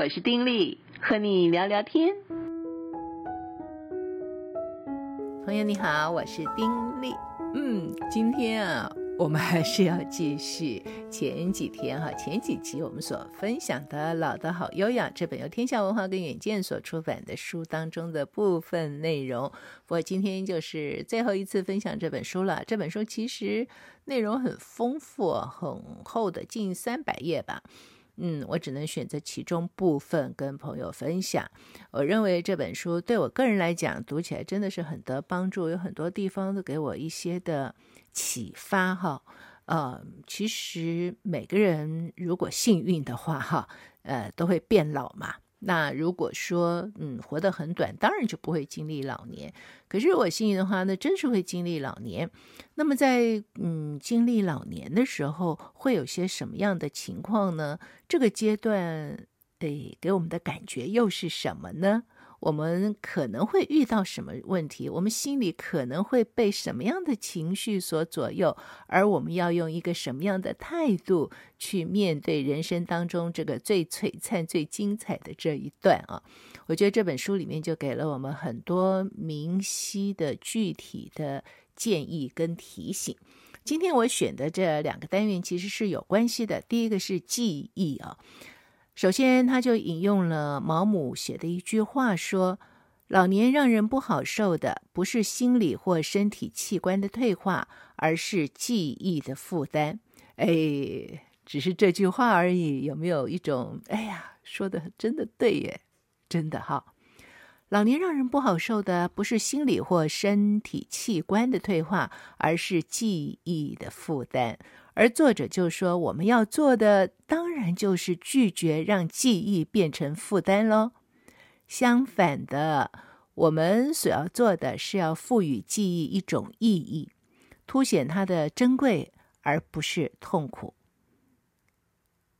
我是丁力，和你聊聊天。朋友你好，我是丁力。嗯，今天啊，我们还是要继续前几天哈，前几集我们所分享的《老的好优雅》这本由天下文化跟远见所出版的书当中的部分内容。不过今天就是最后一次分享这本书了。这本书其实内容很丰富，很厚的，近三百页吧。嗯，我只能选择其中部分跟朋友分享。我认为这本书对我个人来讲，读起来真的是很得帮助，有很多地方都给我一些的启发哈。呃，其实每个人如果幸运的话哈，呃，都会变老嘛。那如果说，嗯，活得很短，当然就不会经历老年。可是如果幸运的话，那真是会经历老年。那么在嗯经历老年的时候，会有些什么样的情况呢？这个阶段，诶，给我们的感觉又是什么呢？我们可能会遇到什么问题？我们心里可能会被什么样的情绪所左右？而我们要用一个什么样的态度去面对人生当中这个最璀璨、最精彩的这一段啊？我觉得这本书里面就给了我们很多明晰的、具体的建议跟提醒。今天我选的这两个单元其实是有关系的。第一个是记忆啊。首先，他就引用了毛姆写的一句话说：“老年让人不好受的，不是心理或身体器官的退化，而是记忆的负担。”哎，只是这句话而已，有没有一种哎呀，说的真的对耶，真的哈。老年让人不好受的，不是心理或身体器官的退化，而是记忆的负担。而作者就说，我们要做的当然就是拒绝让记忆变成负担喽。相反的，我们所要做的是要赋予记忆一种意义，凸显它的珍贵，而不是痛苦。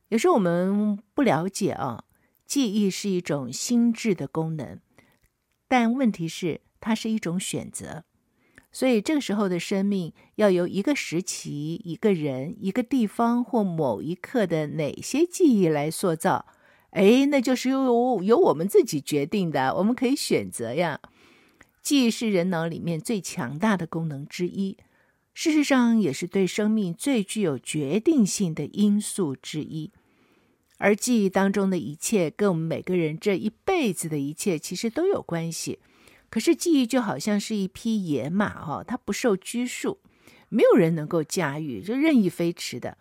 有时候我们不了解啊，记忆是一种心智的功能，但问题是它是一种选择。所以，这个时候的生命要由一个时期、一个人、一个地方或某一刻的哪些记忆来塑造？哎，那就是由由我们自己决定的，我们可以选择呀。记忆是人脑里面最强大的功能之一，事实上也是对生命最具有决定性的因素之一。而记忆当中的一切，跟我们每个人这一辈子的一切，其实都有关系。可是记忆就好像是一匹野马哦，它不受拘束，没有人能够驾驭，就任意飞驰的，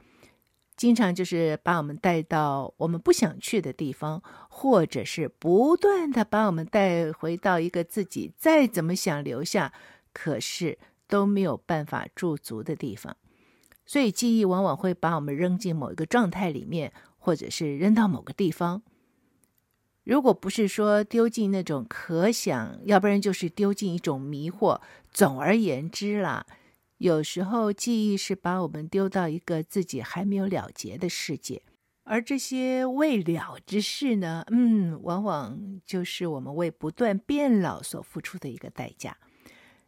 经常就是把我们带到我们不想去的地方，或者是不断的把我们带回到一个自己再怎么想留下，可是都没有办法驻足的地方。所以记忆往往会把我们扔进某一个状态里面，或者是扔到某个地方。如果不是说丢进那种可想，要不然就是丢进一种迷惑。总而言之啦，有时候记忆是把我们丢到一个自己还没有了结的世界，而这些未了之事呢，嗯，往往就是我们为不断变老所付出的一个代价。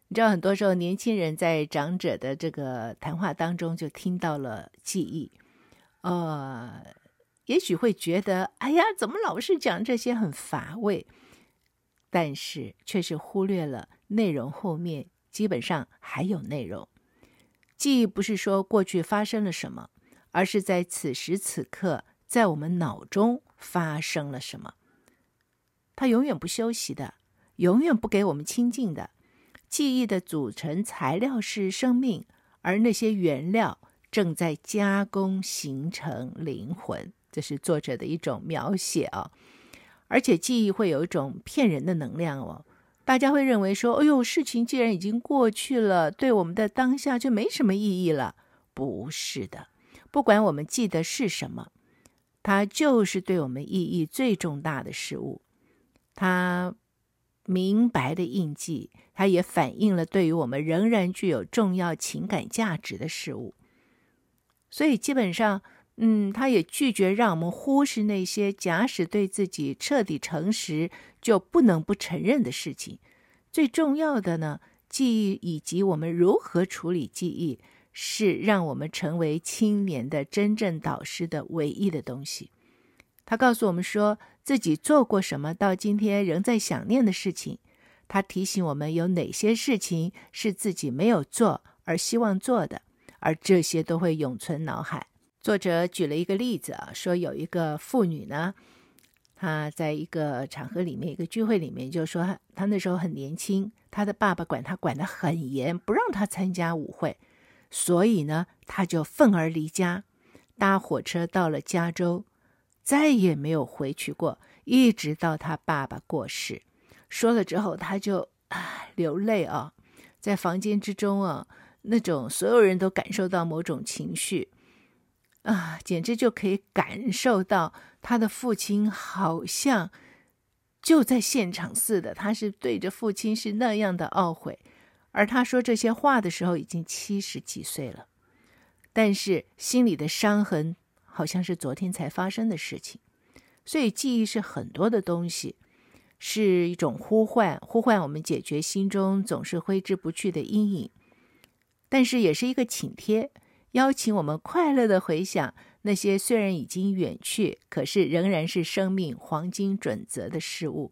你知道，很多时候年轻人在长者的这个谈话当中就听到了记忆，呃。也许会觉得，哎呀，怎么老是讲这些很乏味？但是却是忽略了内容后面基本上还有内容。记忆不是说过去发生了什么，而是在此时此刻在我们脑中发生了什么。它永远不休息的，永远不给我们清静的。记忆的组成材料是生命，而那些原料正在加工形成灵魂。这是作者的一种描写啊，而且记忆会有一种骗人的能量哦。大家会认为说：“哎呦，事情既然已经过去了，对我们的当下就没什么意义了。”不是的，不管我们记得是什么，它就是对我们意义最重大的事物。它明白的印记，它也反映了对于我们仍然具有重要情感价值的事物。所以基本上。嗯，他也拒绝让我们忽视那些假使对自己彻底诚实就不能不承认的事情。最重要的呢，记忆以及我们如何处理记忆，是让我们成为青年的真正导师的唯一的东西。他告诉我们说，自己做过什么，到今天仍在想念的事情。他提醒我们有哪些事情是自己没有做而希望做的，而这些都会永存脑海。作者举了一个例子啊，说有一个妇女呢，她在一个场合里面，一个聚会里面，就说她那时候很年轻，她的爸爸管她管得很严，不让她参加舞会，所以呢，她就愤而离家，搭火车到了加州，再也没有回去过，一直到她爸爸过世。说了之后，他就啊流泪啊，在房间之中啊，那种所有人都感受到某种情绪啊，简直就可以感受到他的父亲好像就在现场似的。他是对着父亲是那样的懊悔，而他说这些话的时候已经七十几岁了，但是心里的伤痕好像是昨天才发生的事情。所以记忆是很多的东西。是一种呼唤，呼唤我们解决心中总是挥之不去的阴影，但是也是一个请帖，邀请我们快乐地回想那些虽然已经远去，可是仍然是生命黄金准则的事物。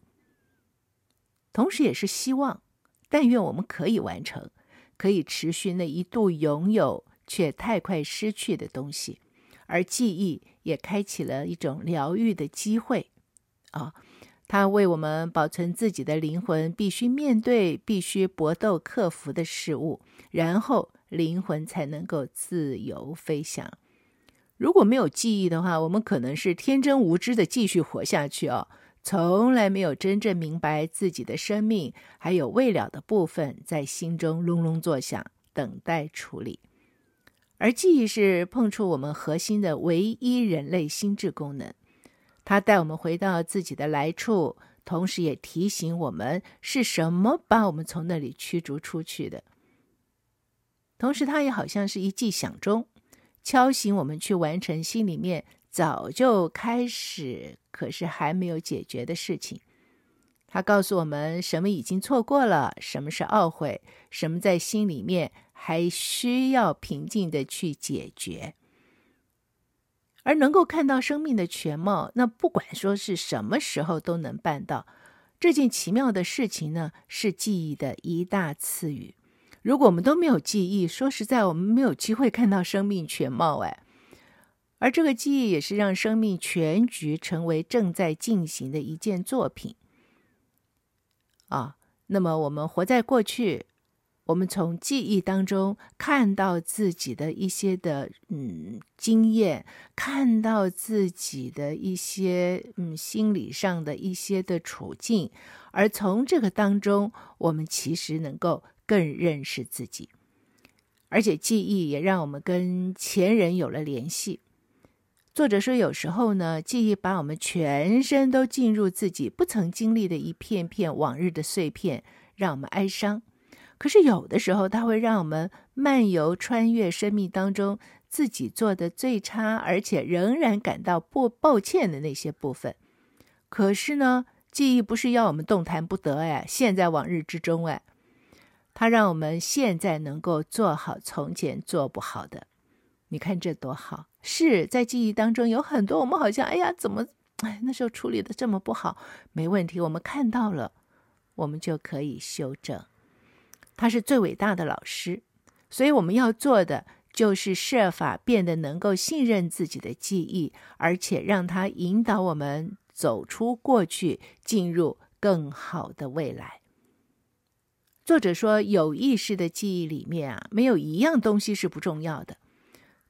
同时，也是希望，但愿我们可以完成，可以持续那一度拥有却太快失去的东西，而记忆也开启了一种疗愈的机会，啊。他为我们保存自己的灵魂，必须面对、必须搏斗、克服的事物，然后灵魂才能够自由飞翔。如果没有记忆的话，我们可能是天真无知的继续活下去哦，从来没有真正明白自己的生命还有未了的部分在心中隆隆作响，等待处理。而记忆是碰触我们核心的唯一人类心智功能。他带我们回到自己的来处，同时也提醒我们是什么把我们从那里驱逐出去的。同时，他也好像是一记响钟，敲醒我们去完成心里面早就开始，可是还没有解决的事情。他告诉我们什么已经错过了，什么是懊悔，什么在心里面还需要平静的去解决。而能够看到生命的全貌，那不管说是什么时候都能办到。这件奇妙的事情呢，是记忆的一大赐予。如果我们都没有记忆，说实在，我们没有机会看到生命全貌。哎，而这个记忆也是让生命全局成为正在进行的一件作品。啊，那么我们活在过去。我们从记忆当中看到自己的一些的嗯经验，看到自己的一些嗯心理上的一些的处境，而从这个当中，我们其实能够更认识自己，而且记忆也让我们跟前人有了联系。作者说，有时候呢，记忆把我们全身都浸入自己不曾经历的一片片往日的碎片，让我们哀伤。可是有的时候，它会让我们漫游穿越生命当中自己做的最差，而且仍然感到不抱歉的那些部分。可是呢，记忆不是要我们动弹不得哎，陷在往日之中哎，它让我们现在能够做好从前做不好的。你看这多好！是在记忆当中有很多我们好像哎呀，怎么哎那时候处理的这么不好？没问题，我们看到了，我们就可以修正。他是最伟大的老师，所以我们要做的就是设法变得能够信任自己的记忆，而且让他引导我们走出过去，进入更好的未来。作者说，有意识的记忆里面啊，没有一样东西是不重要的。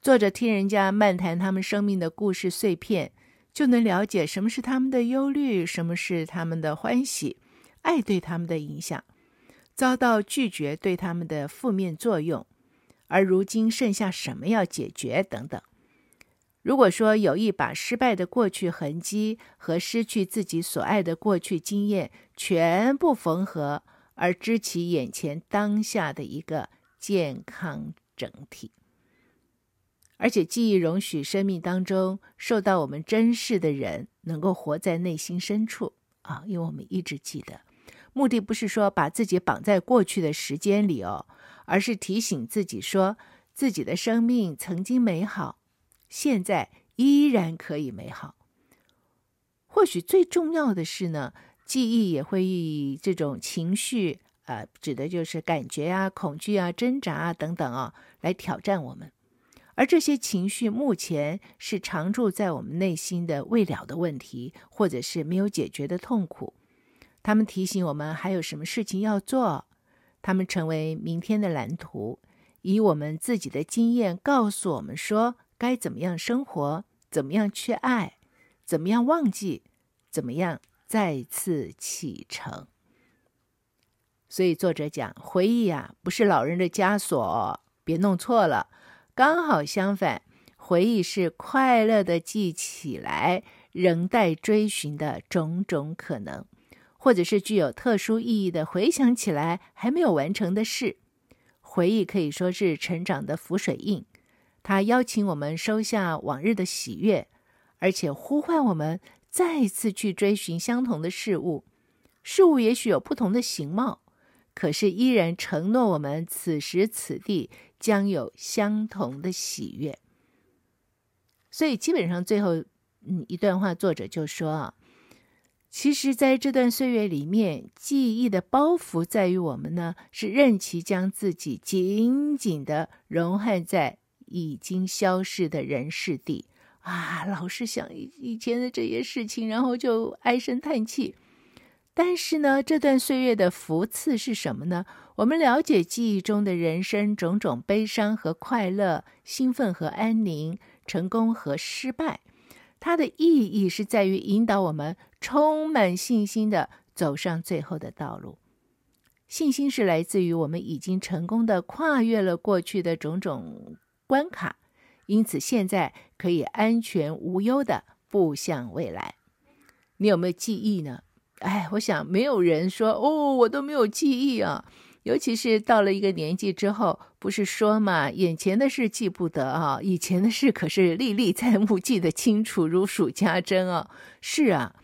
作者听人家漫谈他们生命的故事碎片，就能了解什么是他们的忧虑，什么是他们的欢喜，爱对他们的影响。遭到拒绝对他们的负面作用，而如今剩下什么要解决等等。如果说有意把失败的过去痕迹和失去自己所爱的过去经验全部缝合，而知其眼前当下的一个健康整体，而且记忆容许生命当中受到我们珍视的人能够活在内心深处啊，因为我们一直记得。目的不是说把自己绑在过去的时间里哦，而是提醒自己说，自己的生命曾经美好，现在依然可以美好。或许最重要的是呢，记忆也会以这种情绪，呃，指的就是感觉啊、恐惧啊、挣扎啊等等啊，来挑战我们。而这些情绪目前是常驻在我们内心的未了的问题，或者是没有解决的痛苦。他们提醒我们还有什么事情要做，他们成为明天的蓝图，以我们自己的经验告诉我们说该怎么样生活，怎么样去爱，怎么样忘记，怎么样再次启程。所以作者讲，回忆啊，不是老人的枷锁，别弄错了。刚好相反，回忆是快乐的记起来仍待追寻的种种可能，或者是具有特殊意义的回想起来还没有完成的事。回忆可以说是成长的浮水印，它邀请我们收下往日的喜悦，而且呼唤我们再一次去追寻相同的事物。事物也许有不同的形貌。可是依然承诺我们此时此地将有相同的喜悦，所以基本上最后嗯一段话，作者就说啊，其实在这段岁月里面，记忆的包袱在于我们呢是任其将自己紧紧的融合在已经消逝的人世地啊，老是想以以前的这些事情，然后就唉声叹气。但是呢，这段岁月的福赐是什么呢？我们了解记忆中的人生种种悲伤和快乐、兴奋和安宁、成功和失败，它的意义是在于引导我们充满信心的走上最后的道路。信心是来自于我们已经成功的跨越了过去的种种关卡，因此现在可以安全无忧的步向未来。你有没有记忆呢？哎，我想没有人说哦，我都没有记忆啊。尤其是到了一个年纪之后，不是说嘛，眼前的事记不得啊，以前的事可是历历在目，记得清楚如数家珍啊。是啊，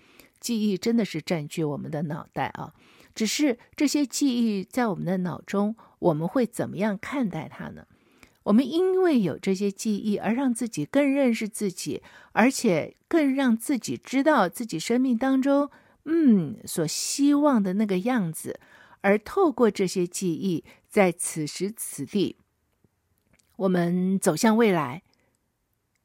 记忆真的是占据我们的脑袋啊。只是这些记忆在我们的脑中，我们会怎么样看待它呢？我们因为有这些记忆，而让自己更认识自己，而且更让自己知道自己生命当中。嗯，所希望的那个样子，而透过这些记忆，在此时此地，我们走向未来。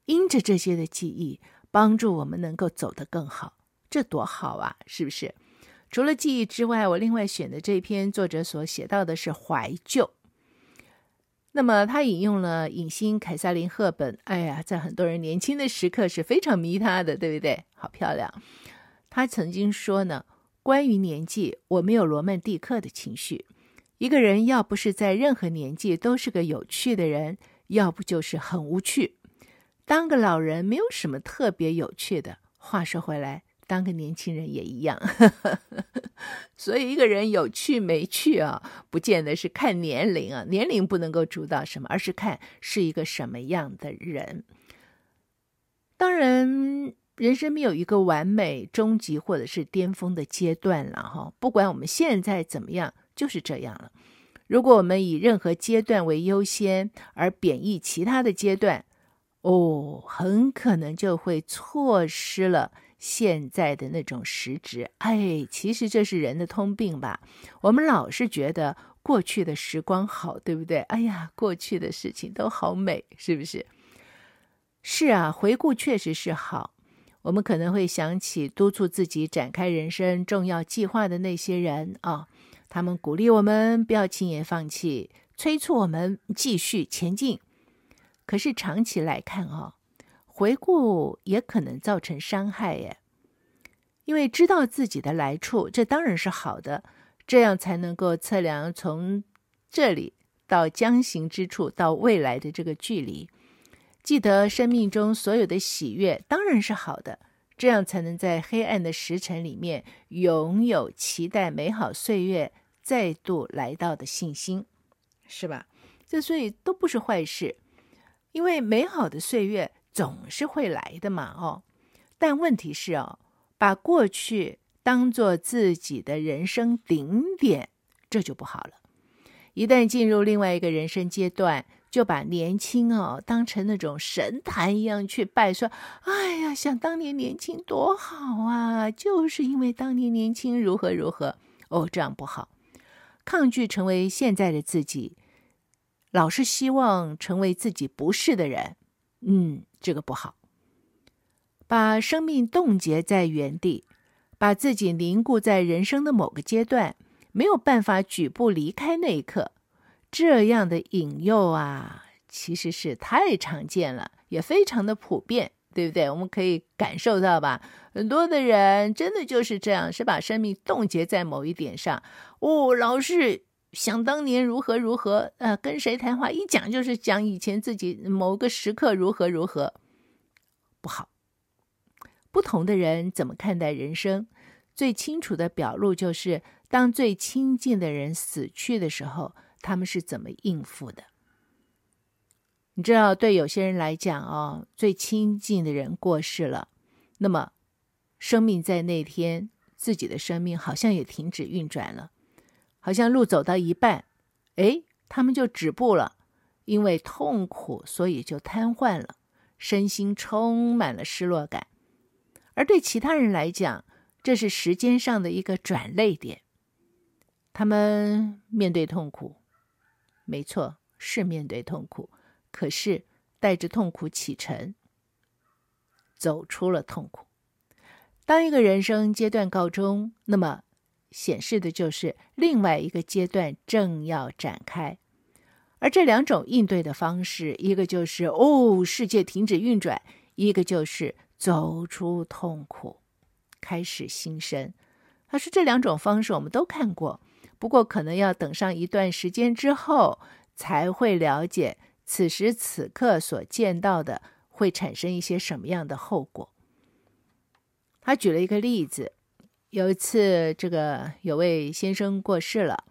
因着这些的记忆，帮助我们能够走得更好，这多好啊！是不是？除了记忆之外，我另外选的这篇作者所写到的是怀旧。那么他引用了影星凯萨琳·赫本，哎呀，在很多人年轻的时刻是非常迷她的，对不对？好漂亮。他曾经说呢，关于年纪，我没有罗曼蒂克的情绪。一个人要不是在任何年纪都是个有趣的人，要不就是很无趣。当个老人没有什么特别有趣的。话说回来，当个年轻人也一样。所以一个人有趣没趣啊，不见得是看年龄啊，年龄不能够主导什么，而是看是一个什么样的人。当然。人生没有一个完美、终极或者是巅峰的阶段了哈。不管我们现在怎么样，就是这样了。如果我们以任何阶段为优先，而贬抑其他的阶段，哦，很可能就会错失了现在的那种实质。哎，其实这是人的通病吧？我们老是觉得过去的时光好，对不对？哎呀，过去的事情都好美，是不是？是啊，回顾确实是好。我们可能会想起督促自己展开人生重要计划的那些人啊、他们鼓励我们不要轻言放弃，催促我们继续前进。可是长期来看啊、哦，回顾也可能造成伤害耶，因为知道自己的来处，这当然是好的，这样才能够测量从这里到将行之处到未来的这个距离。记得生命中所有的喜悦当然是好的，这样才能在黑暗的时辰里面拥有期待美好岁月再度来到的信心，是吧？这所以都不是坏事，因为美好的岁月总是会来的嘛，哦。但问题是哦，把过去当做自己的人生顶点，这就不好了。一旦进入另外一个人生阶段，就把年轻哦当成那种神坛一样去拜，说：“哎呀，想当年年轻多好啊！就是因为当年年轻如何如何哦，这样不好。抗拒成为现在的自己，老是希望成为自己不是的人，嗯，这个不好。把生命冻结在原地，把自己凝固在人生的某个阶段，没有办法举步离开那一刻。”这样的引诱啊，其实是太常见了，也非常的普遍，对不对？我们可以感受到吧，很多的人真的就是这样，是把生命冻结在某一点上。哦，老是想当年如何如何，呃，跟谁谈话一讲就是讲以前自己某个时刻如何如何，不好。不同的人怎么看待人生，最清楚的表露就是，当最亲近的人死去的时候。他们是怎么应付的？你知道，对有些人来讲哦，最亲近的人过世了，那么生命在那天，自己的生命好像也停止运转了，好像路走到一半，哎，他们就止步了，因为痛苦，所以就瘫痪了，身心充满了失落感。而对其他人来讲，这是时间上的一个转捩点，他们面对痛苦。没错，是面对痛苦，可是带着痛苦启程，走出了痛苦。当一个人生阶段告终，那么显示的就是另外一个阶段正要展开。而这两种应对的方式，一个就是哦，世界停止运转；一个就是走出痛苦，开始新生。他说这两种方式我们都看过。不过，可能要等上一段时间之后，才会了解此时此刻所见到的会产生一些什么样的后果。他举了一个例子，有一次，这个有位先生过世了，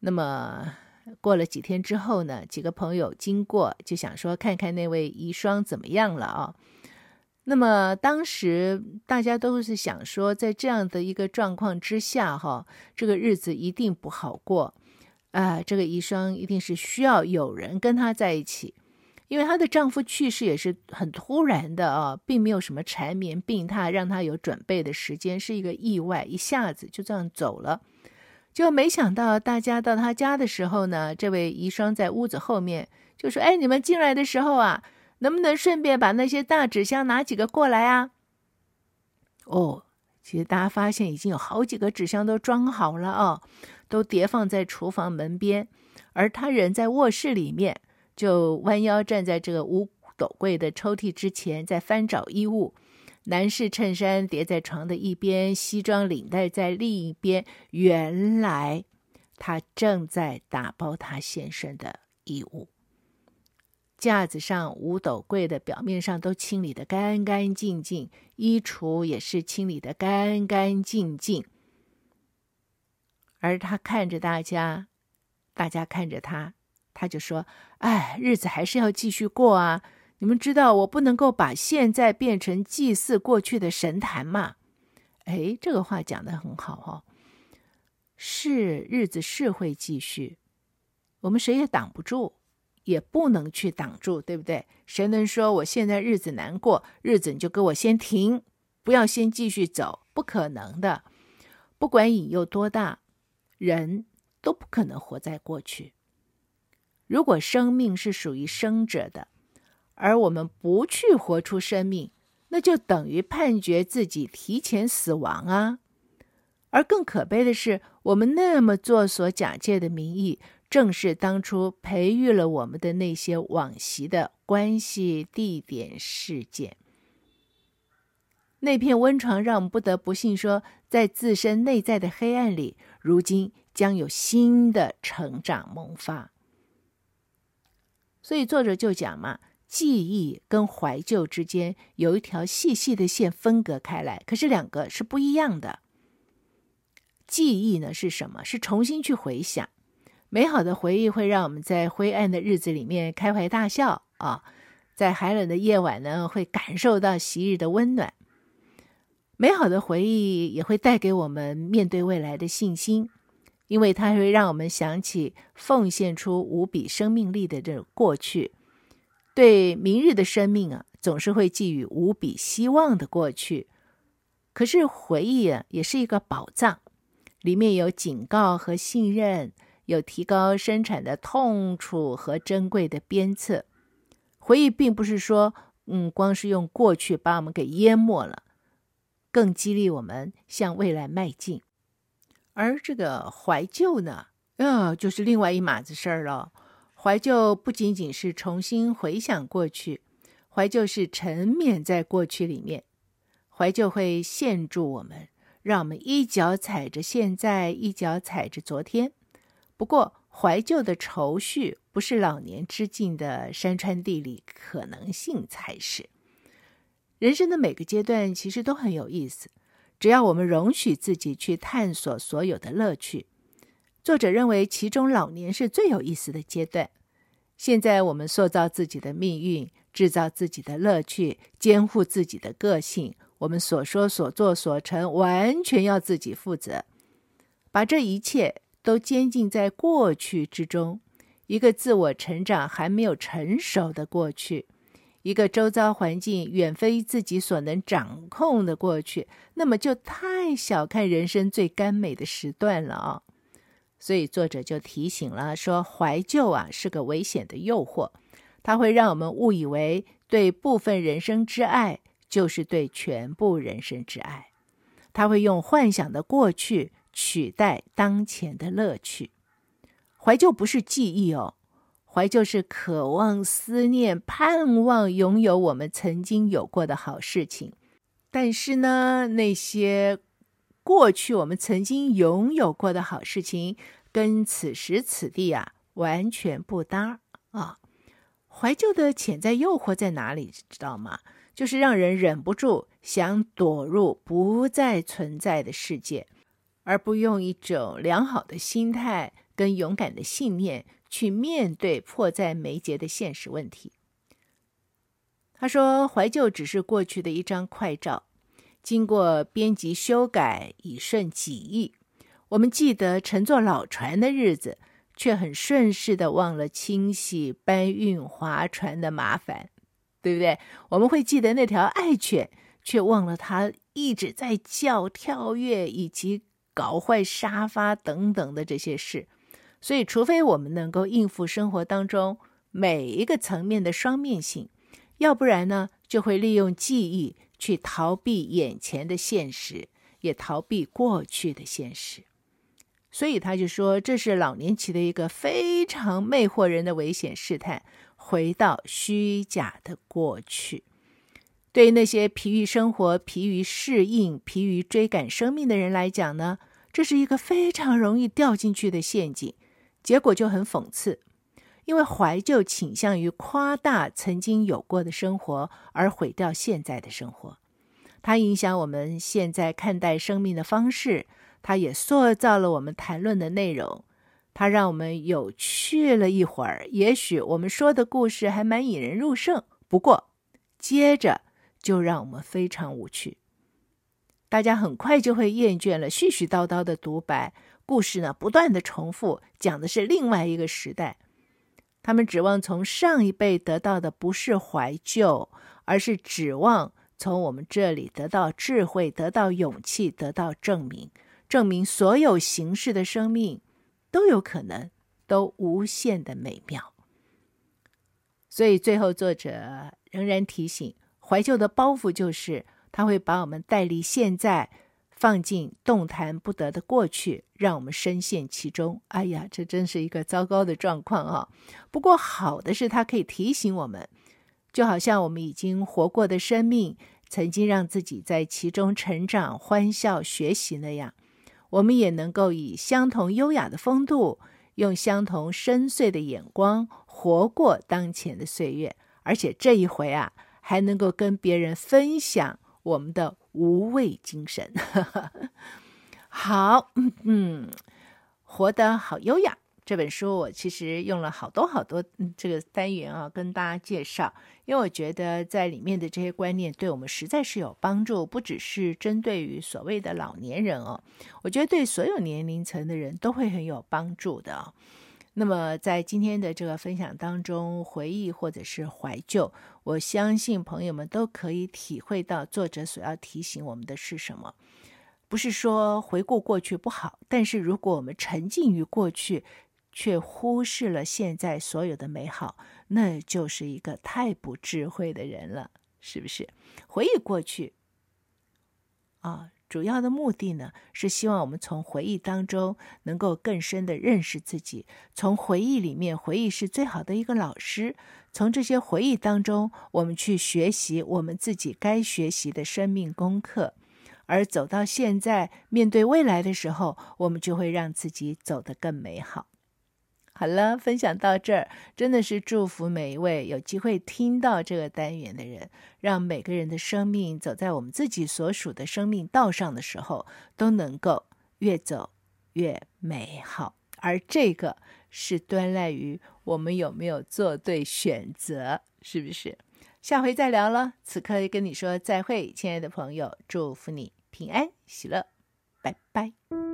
那么过了几天之后呢，几个朋友经过，就想说看看那位遗孀怎么样了啊。那么当时大家都是想说，在这样的一个状况之下，哈，这个日子一定不好过，啊、这个遗孀一定是需要有人跟她在一起，因为她的丈夫去世也是很突然的啊，并没有什么缠绵病榻让她有准备的时间，是一个意外，一下子就这样走了，就没想到大家到她家的时候呢，这位遗孀在屋子后面就说：“哎，你们进来的时候啊。”能不能顺便把那些大纸箱拿几个过来啊？哦，其实大家发现已经有好几个纸箱都装好了啊，都叠放在厨房门边，而他人在卧室里面，就弯腰站在这个五斗柜的抽屉之前，在翻找衣物。男士衬衫叠在床的一边，西装领带在另一边。原来他正在打包他先生的衣物。架子上、五斗柜的表面上都清理得干干净净，衣橱也是清理得干干净净。而他看着大家，大家看着他，他就说：“哎，日子还是要继续过啊！你们知道，我不能够把现在变成祭祀过去的神坛嘛。”哎，这个话讲得很好哦。是，日子是会继续，我们谁也挡不住。也不能去挡住，对不对？谁能说我现在日子难过，日子你就给我先停，不要先继续走？不可能的。不管瘾有多大，人都不可能活在过去。如果生命是属于生者的，而我们不去活出生命，那就等于判决自己提前死亡啊！而更可悲的是，我们那么做所假借的名义。正是当初培育了我们的那些往昔的关系、地点、事件，那片温床让我们不得不信说，在自身内在的黑暗里，如今将有新的成长萌发。所以作者就讲嘛，记忆跟怀旧之间有一条细细的线分隔开来，可是两个是不一样的。记忆呢是什么？是重新去回想。美好的回忆会让我们在灰暗的日子里面开怀大笑啊，在寒冷的夜晚呢，会感受到昔日的温暖。美好的回忆也会带给我们面对未来的信心。因为它会让我们想起奉献出无比生命力的这种过去，对明日的生命啊，总是会寄予无比希望的过去。可是回忆啊，也是一个宝藏，里面有警告和信任，有提高生产的痛楚和珍贵的鞭策。回忆并不是说，嗯，光是用过去把我们给淹没了，更激励我们向未来迈进。而这个怀旧呢，呃，就是另外一码子事儿了。怀旧不仅仅是重新回想过去，怀旧是沉湎在过去里面。怀旧会限住我们，让我们一脚踩着现在，一脚踩着昨天。不过，怀旧的愁绪不是老年之境的山川地理可能性才是。人生的每个阶段其实都很有意思。只要我们容许自己去探索所有的乐趣，作者认为其中老年是最有意思的阶段。现在我们塑造自己的命运，制造自己的乐趣，监护自己的个性，我们所说、所做、所成，完全要自己负责。把这一切都监禁在过去之中，一个自我成长还没有成熟的过去。一个周遭环境远非自己所能掌控的过去，那么就太小看人生最甘美的时段了啊！所以作者就提醒了说，怀旧啊是个危险的诱惑，它会让我们误以为对部分人生之爱就是对全部人生之爱，它会用幻想的过去取代当前的乐趣。怀旧不是记忆哦。怀旧是渴望、思念、盼望拥有我们曾经有过的好事情，但是呢，那些过去我们曾经拥有过的好事情，跟此时此地啊完全不搭啊！怀旧的潜在诱惑在哪里？知道吗？就是让人忍不住想躲入不再存在的世界，而不用一种良好的心态跟勇敢的信念。去面对迫在眉睫的现实问题。他说：“怀旧只是过去的一张快照，经过编辑修改，以顺己意。我们记得乘坐老船的日子，却很顺势的忘了清洗、搬运划船的麻烦，对不对？我们会记得那条爱犬，却忘了它一直在叫、跳跃以及搞坏沙发等等的这些事。”所以，除非我们能够应付生活当中每一个层面的双面性，要不然呢，就会利用记忆去逃避眼前的现实，也逃避过去的现实。所以他就说，这是老年期的一个非常魅惑人的危险试探，回到虚假的过去。对于那些疲于生活、疲于适应、疲于追赶生命的人来讲呢，这是一个非常容易掉进去的陷阱。结果就很讽刺，因为怀旧倾向于夸大曾经有过的生活，而毁掉现在的生活。它影响我们现在看待生命的方式，它也塑造了我们谈论的内容。它让我们有趣了一会儿，也许我们说的故事还蛮引人入胜。不过，接着就让我们非常无趣。大家很快就会厌倦了絮絮叨叨的独白。故事呢，不断的重复，讲的是另外一个时代。他们指望从上一辈得到的不是怀旧，而是指望从我们这里得到智慧、得到勇气、得到证明，证明所有形式的生命都有可能，都无限的美妙。所以最后，作者仍然提醒：怀旧的包袱就是，他会把我们带离现在。放进动弹不得的过去，让我们深陷其中。哎呀，这真是一个糟糕的状况啊！不过好的是，它可以提醒我们，就好像我们已经活过的生命，曾经让自己在其中成长、欢笑、学习那样，我们也能够以相同优雅的风度，用相同深邃的眼光活过当前的岁月，而且这一回啊，还能够跟别人分享我们的。无畏精神，好，嗯嗯，活得好优雅，这本书，我其实用了好多好多这个单元啊，跟大家介绍，因为我觉得在里面的这些观念对我们实在是有帮助，不只是针对于所谓的老年人哦，我觉得对所有年龄层的人都会很有帮助的。那么在今天的这个分享当中，回忆或者是怀旧，我相信朋友们都可以体会到作者所要提醒我们的是什么。不是说回顾过去不好，但是如果我们沉浸于过去，却忽视了现在所有的美好，那就是一个太不智慧的人了，是不是？回忆过去，啊，主要的目的呢，是希望我们从回忆当中能够更深的认识自己，从回忆里面，回忆是最好的一个老师，从这些回忆当中，我们去学习我们自己该学习的生命功课。而走到现在，面对未来的时候，我们就会让自己走得更美好。好了，分享到这儿，真的是祝福每一位有机会听到这个单元的人，让每个人的生命走在我们自己所属的生命道上的时候，都能够越走越美好。而这个是端赖于我们有没有做对选择，是不是？下回再聊了。此刻跟你说再会，亲爱的朋友，祝福你。平安喜乐，拜拜。